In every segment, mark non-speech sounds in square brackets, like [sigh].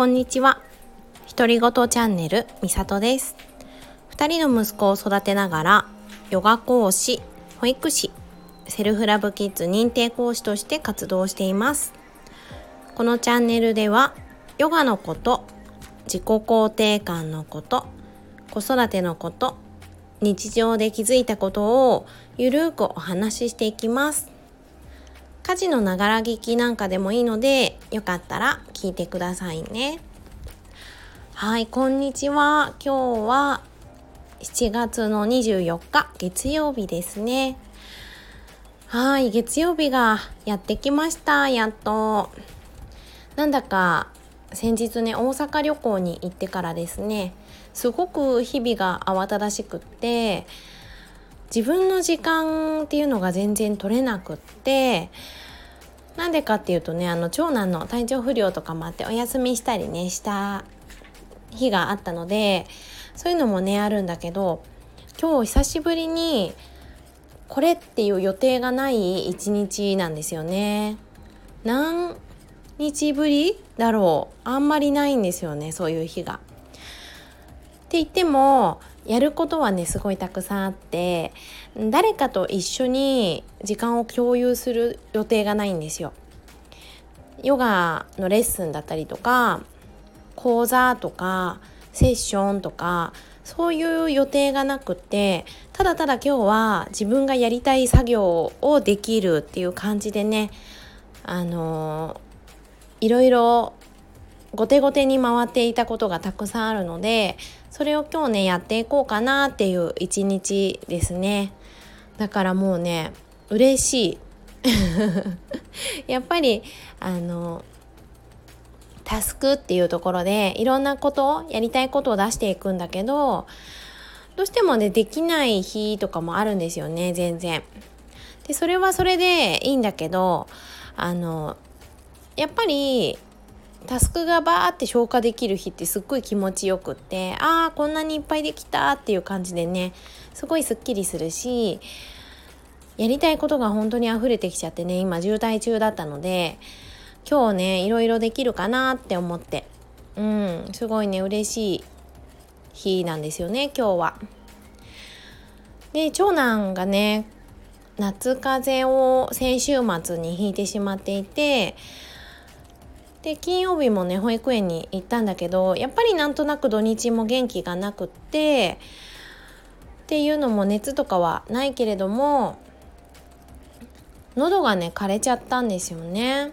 こんにちは。独り言チャンネルみさとです。二人の息子を育てながら、ヨガ講師、保育士、セルフラブキッズ認定講師として活動しています。このチャンネルでは、ヨガのこと、自己肯定感のこと、子育てのこと、日常で気づいたことをゆるーくお話ししていきます。家事のながら聞きなんかでもいいので、よかったら聞いてくださいね。はい、こんにちは。今日は7月の24日月曜日ですね。はい、月曜日がやってきました。やっと。なんだか先日ね、大阪旅行に行ってからですね、すごく日々が慌ただしくって、自分の時間っていうのが全然取れなくってなんでかっていうとねあの長男の体調不良とかもあってお休みしたりねした日があったのでそういうのもねあるんだけど今日久しぶりにこれっていう予定がない一日なんですよね。何日ぶりだろうあんまりないんですよねそういう日が。って言ってもやることはねすごいたくさんあって誰かと一緒に時間を共有する予定がないんですよ。ヨガのレッスンだったりとか講座とかセッションとかそういう予定がなくってただただ今日は自分がやりたい作業をできるっていう感じでねあのいろいろ後手後手に回っていたことがたくさんあるのでそれを今日ねやっていこうかなっていう一日ですねだからもうね嬉しい [laughs] やっぱりあのタスクっていうところでいろんなことやりたいことを出していくんだけどどうしてもねできない日とかもあるんですよね全然。でそれはそれでいいんだけどあのやっぱりタスクがバーって消化できる日ってすっごい気持ちよくってああこんなにいっぱいできたっていう感じでねすごいすっきりするしやりたいことが本当に溢れてきちゃってね今渋滞中だったので今日ねいろいろできるかなって思ってうんすごいね嬉しい日なんですよね今日は。で長男がね夏風邪を先週末にひいてしまっていてで金曜日もね保育園に行ったんだけどやっぱりなんとなく土日も元気がなくってっていうのも熱とかはないけれども喉がね枯れちゃったんですよね。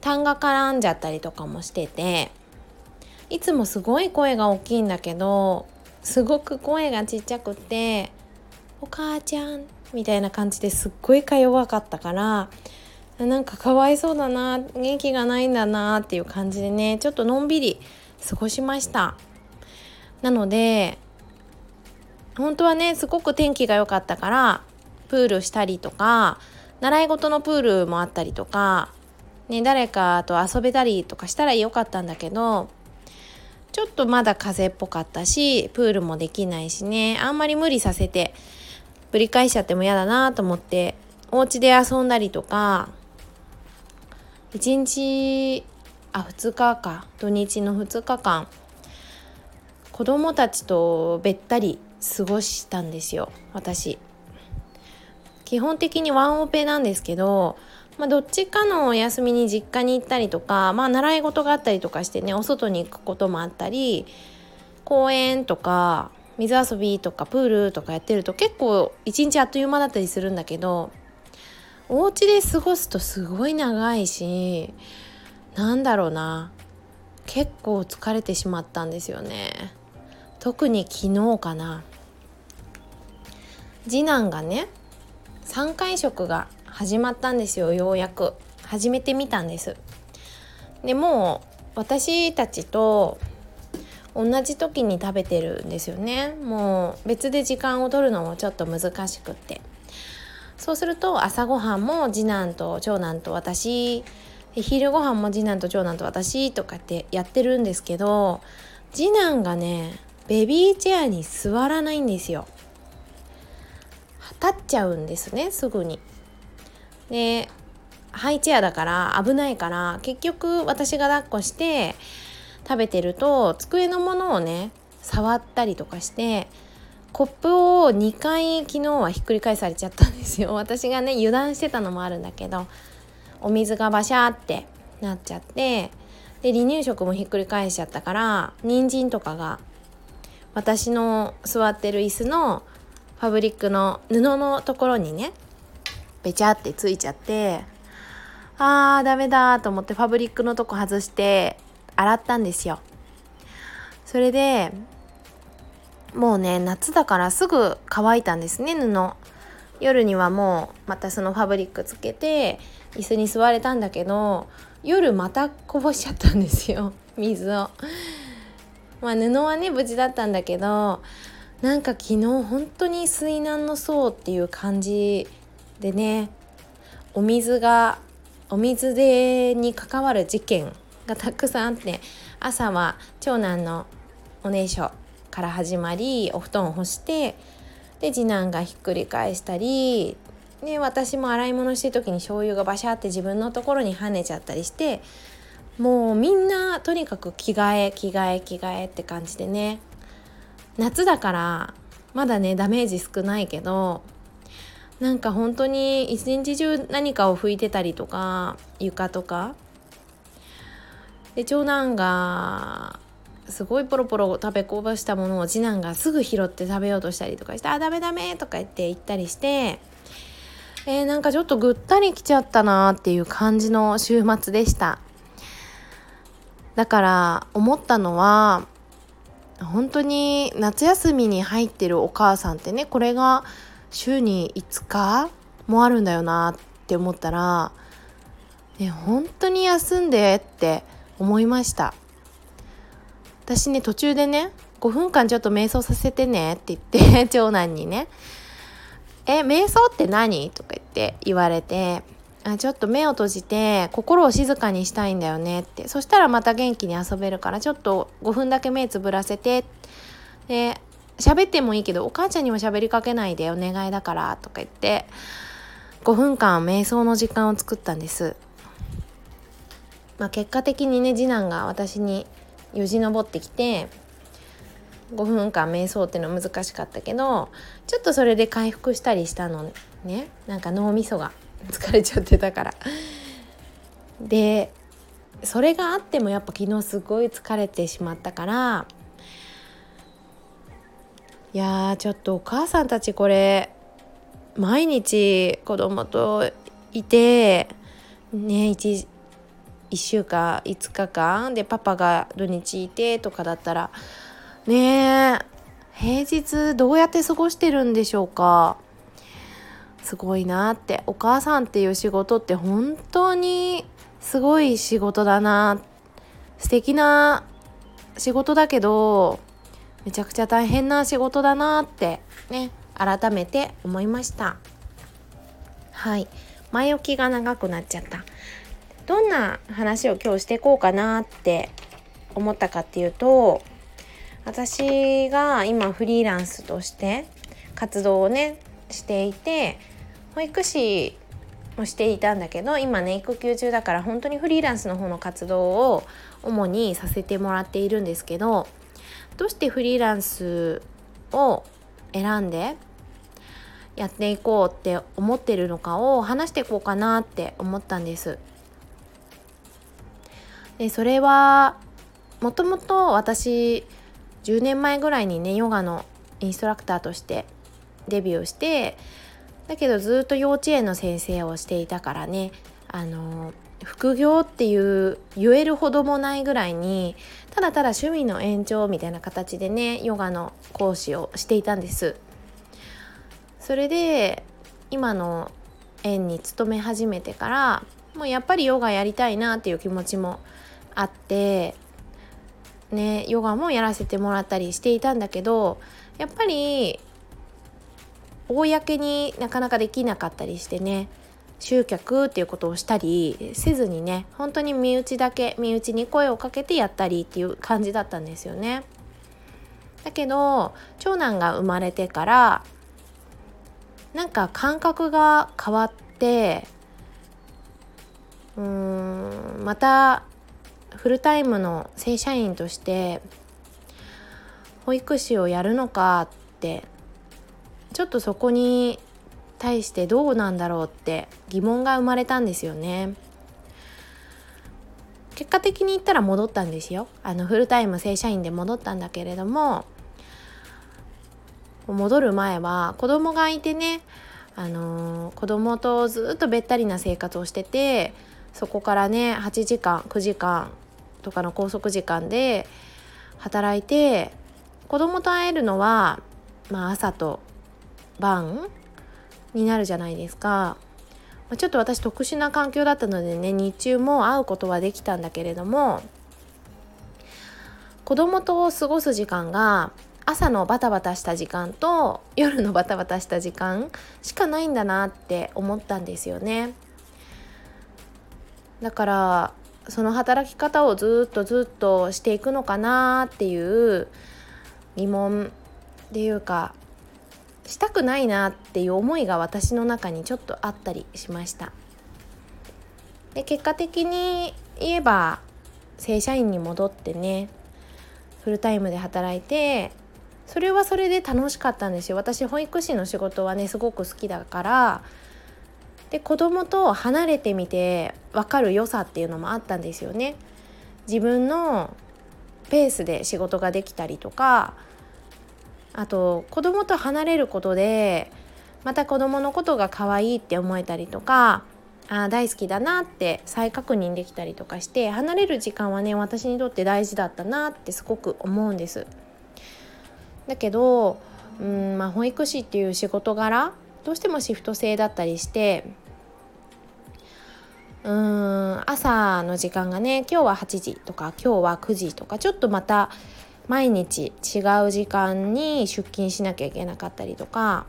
痰が絡んじゃったりとかもしてていつもすごい声が大きいんだけどすごく声がちっちゃくて「お母ちゃん」みたいな感じですっごいか弱かったからなんかかわいそうだな元気がないんだなっていう感じでねちょっとのんびり過ごしました。なので本当はねすごく天気が良かったからプールしたりとか習い事のプールもあったりとか、ね、誰かと遊べたりとかしたらよかったんだけどちょっとまだ風邪っぽかったしプールもできないしねあんまり無理させてぶり返しちゃっても嫌だなと思ってお家で遊んだりとか1日あ2日か。土日の2日間。子供たちとべったり過ごしたんですよ。私。基本的にワンオペなんですけど、まあ、どっちかのお休みに実家に行ったりとか、まあ、習い事があったりとかしてねお外に行くこともあったり公園とか水遊びとかプールとかやってると結構一日あっという間だったりするんだけどお家で過ごすとすごい長いしなんだろうな。結構疲れてしまったんですよね。特に昨日かな。次男がね3回食が始まったんですよようやく。始めてみたんです。でもう私たちと同じ時に食べてるんですよね。もう別で時間を取るのもちょっと難しくって。そうすると朝ごはんも次男と長男と私昼ご飯も次男と長男と私とかってやってるんですけど次男がねベビーチェアに座らないんですよ。立っちゃうんですねすぐに。でハイチェアだから危ないから結局私が抱っこして食べてると机のものをね触ったりとかしてコップを2回昨日はひっくり返されちゃったんですよ。[laughs] 私がね油断してたのもあるんだけどお水がバシャーってなっちゃってで離乳食もひっくり返しちゃったから人参とかが私の座ってる椅子のファブリックの布のところにねべちゃってついちゃってあーダメだと思ってファブリックのとこ外して洗ったんですよ。それでもうね夏だからすぐ乾いたんですね布夜にはもうまたそのファブリックつけて椅子に座れたんだけど夜またこぼしちゃったんですよ [laughs] 水を。まあ布はね無事だったんだけどなんか昨日本当に水難の層っていう感じでねお水がお水でに関わる事件がたくさんあって朝は長男のおねしょから始まりお布団を干してで次男がひっくり返したりで私も洗い物してる時に醤油がバシャって自分のところに跳ねちゃったりしてもうみんなとにかく着替え着替え着替えって感じでね。夏だからまだねダメージ少ないけどなんか本当に一日中何かを拭いてたりとか床とか。で長男がすごいポロポロ食べこぼしたものを次男がすぐ拾って食べようとしたりとかして「あダメダメ」とか言って言ったりしてえー、なんかちょっとぐったりきちゃったなっていう感じの週末でした。だから思ったのは本当に夏休みに入ってるお母さんってねこれが週に5日もあるんだよなって思ったら、ね、本当に休んでって思いました。私ね途中でね5分間ちょっと瞑想させてねって言って [laughs] 長男にね「え瞑想って何?」とか言って言われてあちょっと目を閉じて心を静かにしたいんだよねってそしたらまた元気に遊べるからちょっと5分だけ目つぶらせてで喋ってもいいけどお母ちゃんにも喋りかけないでお願いだからとか言って5分間瞑想の時間を作ったんです。まあ、結果的にね次男が私によじ登ってきて5分間瞑想っていうのは難しかったけどちょっとそれで回復したりしたのね。なんか脳みそが [laughs] 疲れちゃってたから。でそれがあってもやっぱ昨日すごい疲れてしまったからいやちょっとお母さんたちこれ毎日子供といてね 1, 1週間5日間でパパが土日いてとかだったらねえ平日どうやって過ごしてるんでしょうか。すごいなってお母さんっていう仕事って本当にすごい仕事だな。素敵な仕事だけどめちゃくちゃ大変な仕事だなってね改めて思いました。はい。前置きが長くなっちゃった。どんな話を今日していこうかなって思ったかっていうと私が今フリーランスとして活動をねしていて保育士もしていたんだけど今ね育休中だから本当にフリーランスの方の活動を主にさせてもらっているんですけどどうしてフリーランスを選んでやっていこうって思ってるのかを話していこうかなって思ったんです。でそれはもともと私10年前ぐらいにねヨガのインストラクターとしてデビューしてだけどずっと幼稚園の先生をしていたからねあの副業っていう言えるほどもないぐらいにただただ趣味の延長みたいな形でねヨガの講師をしていたんです。それで今の園に勤め始めてからもうやっぱりヨガやりたいなっていう気持ちもあってねヨガもやらせてもらったりしていたんだけどやっぱり公になかなかできなかったりしてね集客っていうことをしたりせずにね本当に身内だけ身内に声をかけてやったりっていう感じだったんですよね。だけど長男が生まれてからなんか感覚が変わってうーんまたフルタイムの正社員として保育士をやるのかってちょっとそこに対してどうなんだろうって疑問が生まれたんですよね。結果的に言ったら戻ったんですよあのフルタイム正社員で戻ったんだけれども戻る前は子供がいてねあのー、子供とずっとべったりな生活をしててそこからね8時間9時間とかの拘束時間で働いて子供と会えるのは、まあ、朝と晩になるじゃないですかま。ちょっと私特殊な環境だったのでね日中も会うことはできたんだけれども子供と過ごす時間が朝のバタバタした時間と夜のバタバタした時間しかないんだなって思ったんですよね。だからその働き方をずっとずっとしていくのかなっていう疑問っていうかしたくないなっていう思いが私の中にちょっとあったりしました。で結果的に言えば正社員に戻ってねフルタイムで働いてそれはそれで楽しかったんですよ。私保育士の仕事はねすごく好きだからで子供と離れてみて分かる良さっていうのもあったんですよね自分のペースで仕事ができたりとかあと子供と離れることでまた子供のことが可愛いって思えたりとかあ大好きだなって再確認できたりとかして離れる時間はね私にとって大事だったなってすごく思うんです。だけどうんまあ保育士っていう仕事柄どうしてもシフト制だったりしてうーん朝の時間がね今日は8時とか今日は9時とかちょっとまた毎日違う時間に出勤しなきゃいけなかったりとか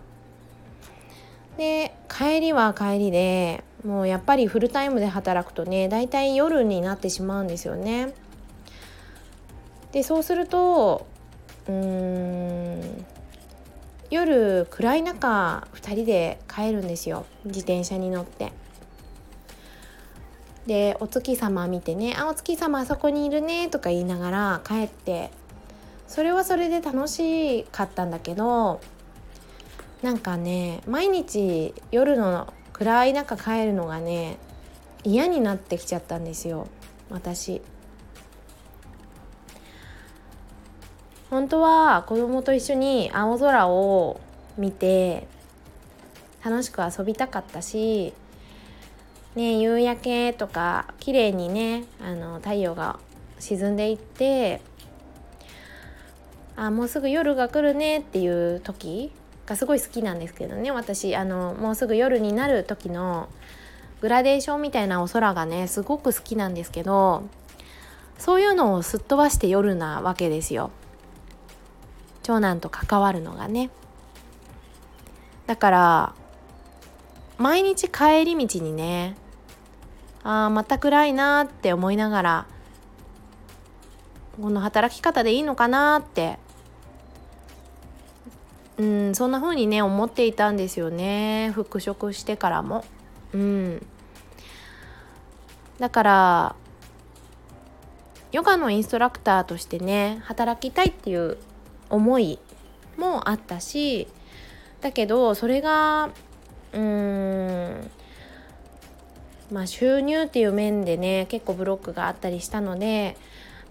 で帰りは帰りでもうやっぱりフルタイムで働くとねだいたい夜になってしまうんですよね。でそうするとうーん夜暗い中2人で帰るんですよ自転車に乗って。でお月様見てね「あお月様あそこにいるね」とか言いながら帰ってそれはそれで楽しかったんだけどなんかね毎日夜の暗い中帰るのがね嫌になってきちゃったんですよ私。本当は子供と一緒に青空を見て楽しく遊びたかったし、ね、夕焼けとか綺麗にねあの太陽が沈んでいってあもうすぐ夜が来るねっていう時がすごい好きなんですけどね。私あのもうすぐ夜になる時のグラデーションみたいなお空がねすごく好きなんですけどそういうのをすっ飛ばして夜なわけですよ。長男と関わるのがね。だから毎日帰り道にねあーまた暗いなって思いながらこの働き方でいいのかなってうんそんな風にね思っていたんですよね。復職してからも。うん。だからヨガのインストラクターとしてね働きたいっていう思いもあったしだけどそれがうーんまあ収入っていう面でね結構ブロックがあったりしたので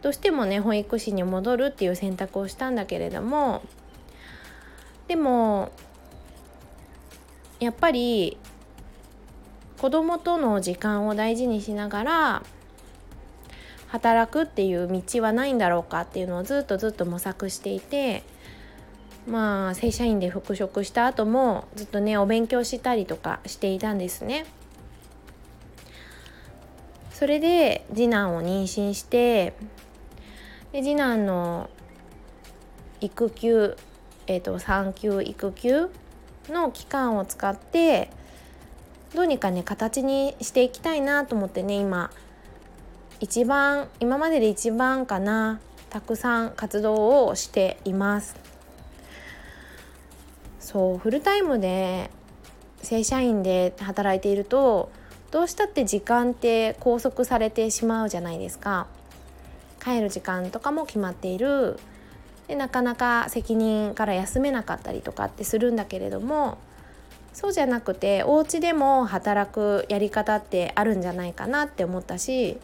どうしてもね保育士に戻るっていう選択をしたんだけれどもでもやっぱり子供との時間を大事にしながら働くっていう道はないんだろうかっていうのをずっとずっと模索していてまあ正社員で復職した後もずっとねお勉強したりとかしていたんですね。それで次男を妊娠してで次男の育休えーと、産休育休の期間を使ってどうにかね形にしていきたいなと思ってね今一番今までで一番かなたくさん活動をしています。そうフルタイムで正社員で働いているとどうしたって時間って拘束されてしまうじゃないですか。帰る時間とかも決まっている。でなかなか責任から休めなかったりとかってするんだけれどもそうじゃなくてお家でも働くやり方ってあるんじゃないかなって思ったし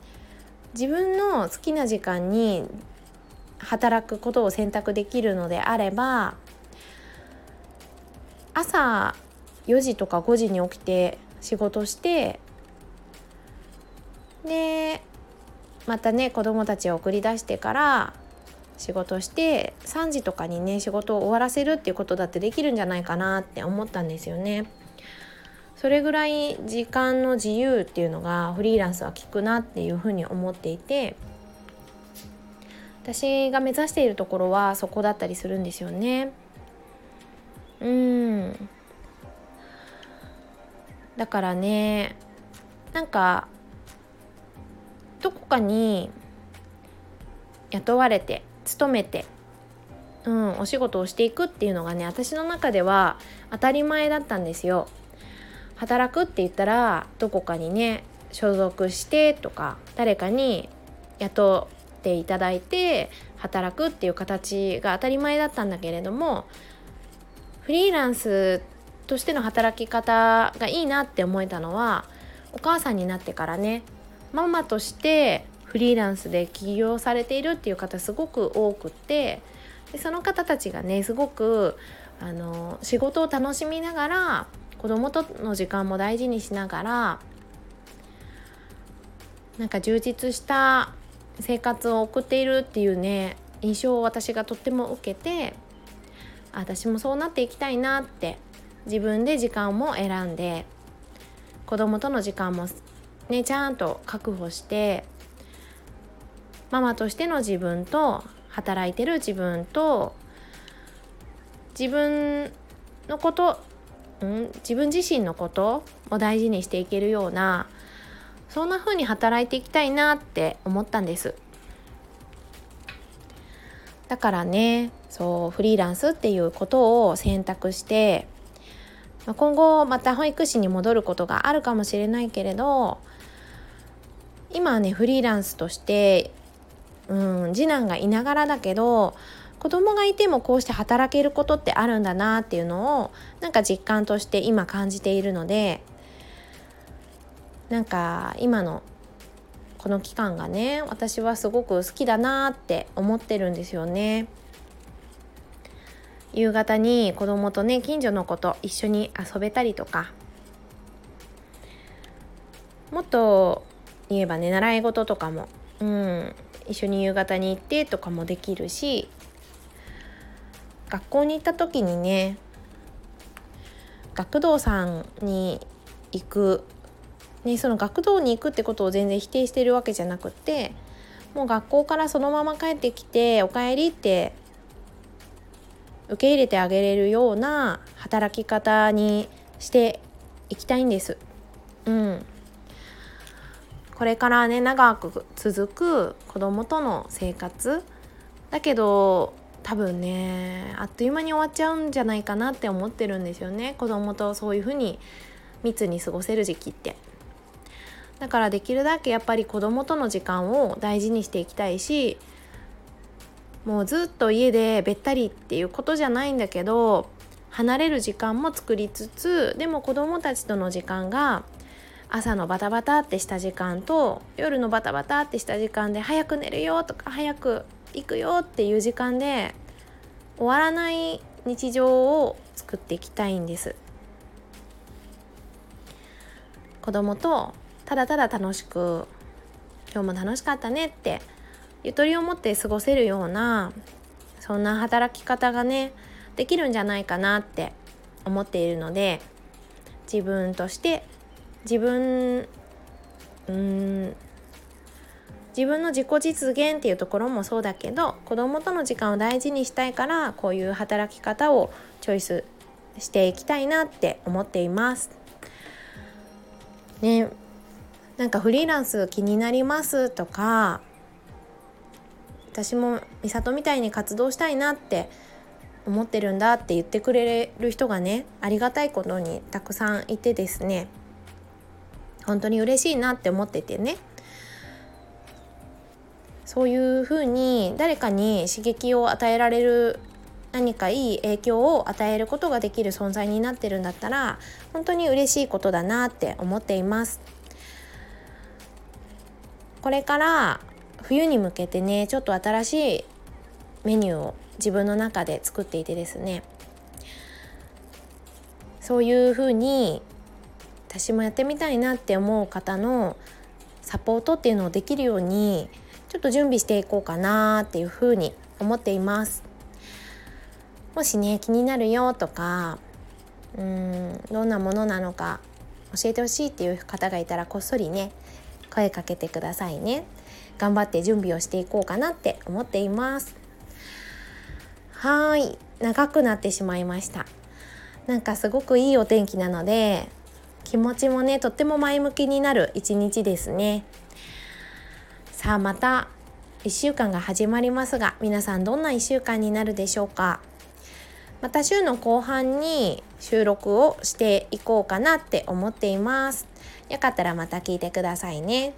自分の好きな時間に働くことを選択できるのであれば朝4時とか5時に起きて仕事してでまたね子供たちを送り出してから仕事して3時とかにね仕事を終わらせるっていうことだってできるんじゃないかなって思ったんですよね。それぐらい時間の自由っていうのがフリーランスは効くなっていうふうに思っていて私が目指しているところはそこだったりするんですよね。うんだからねなんかどこかに雇われて勤めて、うん、お仕事をしていくっていうのがね私の中では当たり前だったんですよ。働くって言ったらどこかにね所属してとか誰かに雇っていただいて働くっていう形が当たり前だったんだけれどもフリーランスとしての働き方がいいなって思えたのはお母さんになってからねママとしてフリーランスで起業されているっていう方すごく多くってでその方たちがねすごくあの仕事を楽しみながら子供との時間も大事にしながらなんか充実した生活を送っているっていうね印象を私がとっても受けて私もそうなっていきたいなって自分で時間も選んで子供との時間もねちゃんと確保してママとしての自分と働いてる自分と自分のこと、ん、自分自身のことを大事にしていけるようなそんな風に働いていきたいなって思ったんです。だからねそうフリーランスっていうことを選択して今後また保育士に戻ることがあるかもしれないけれど今はねフリーランスとしてうん次男がいながらだけど子供がいてもこうして働けることってあるんだなっていうのをなんか実感として今感じているのでなんか今のこの期間がね私はすごく好きだなって思ってるんですよね。夕方に子供とね近所の子と一緒に遊べたりとかもっと言えばね習い事とかも、うん、一緒に夕方に行ってとかもできるし学校に行った時にね学童さんに行く、ね、その学童に行くってことを全然否定してるわけじゃなくてもう学校からそのまま帰ってきて「おかえり」って受け入れてあげれるような働き方にしていきたいんです。うん、これからね長く続く子供との生活。だけど多分ねあっという間に終わっちゃうんじゃないかなって思ってるんですよね。子供とそういうふうに密に過ごせる時期って。だからできるだけやっぱり子供との時間を大事にしていきたいしもうずっと家でべったりっていうことじゃないんだけど離れる時間も作りつつでも子供たちとの時間が朝のバタバタってした時間と夜のバタバタってした時間で早く寝るよとか早く行くよっていう時間で終わらない日常を作っていきたいんです。子供とただただ楽しく今日も楽しかったねってゆとりを持って過ごせるようなそんな働き方がねできるんじゃないかなって思っているので自分として自分うん自分の自己実現っていうところもそうだけど子供との時間を大事にしたいからこういう働き方をチョイスしていきたいなって思っています。ねなんかフリーランス気になりますとか私も美里みたいに活動したいなって思ってるんだって言ってくれる人がねありがたいことにたくさんいてですね本当に嬉しいなって思っててねそういうふうに誰かに刺激を与えられる何かいい影響を与えることができる存在になってるんだったら本当に嬉しいことだなって思っています。これから冬に向けてねちょっと新しいメニューを自分の中で作っていてですね。そういうふうに私もやってみたいなって思う方のサポートっていうのをできるようにちょっと準備していこうかなっていうふうに思っています。もしね気になるよとかうんどんなものなのか教えてほしいっていう方がいたらこっそりね声かけてくださいね。頑張って準備をしていこうかなって思っています。はい。長くなってしまいました。なんかすごくいいお天気なので気持ちもねとっても前向きになる一日ですね。さあまた1週間が始まりますが皆さんどんな1週間になるでしょうか？また週の後半に収録をしていこうかなって思っています。よかったらまた聞いてくださいね。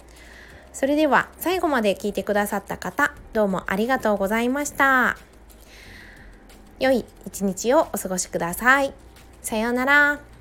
それでは最後まで聞いてくださった方どうもありがとうございました。良い一日をお過ごしください。さようなら。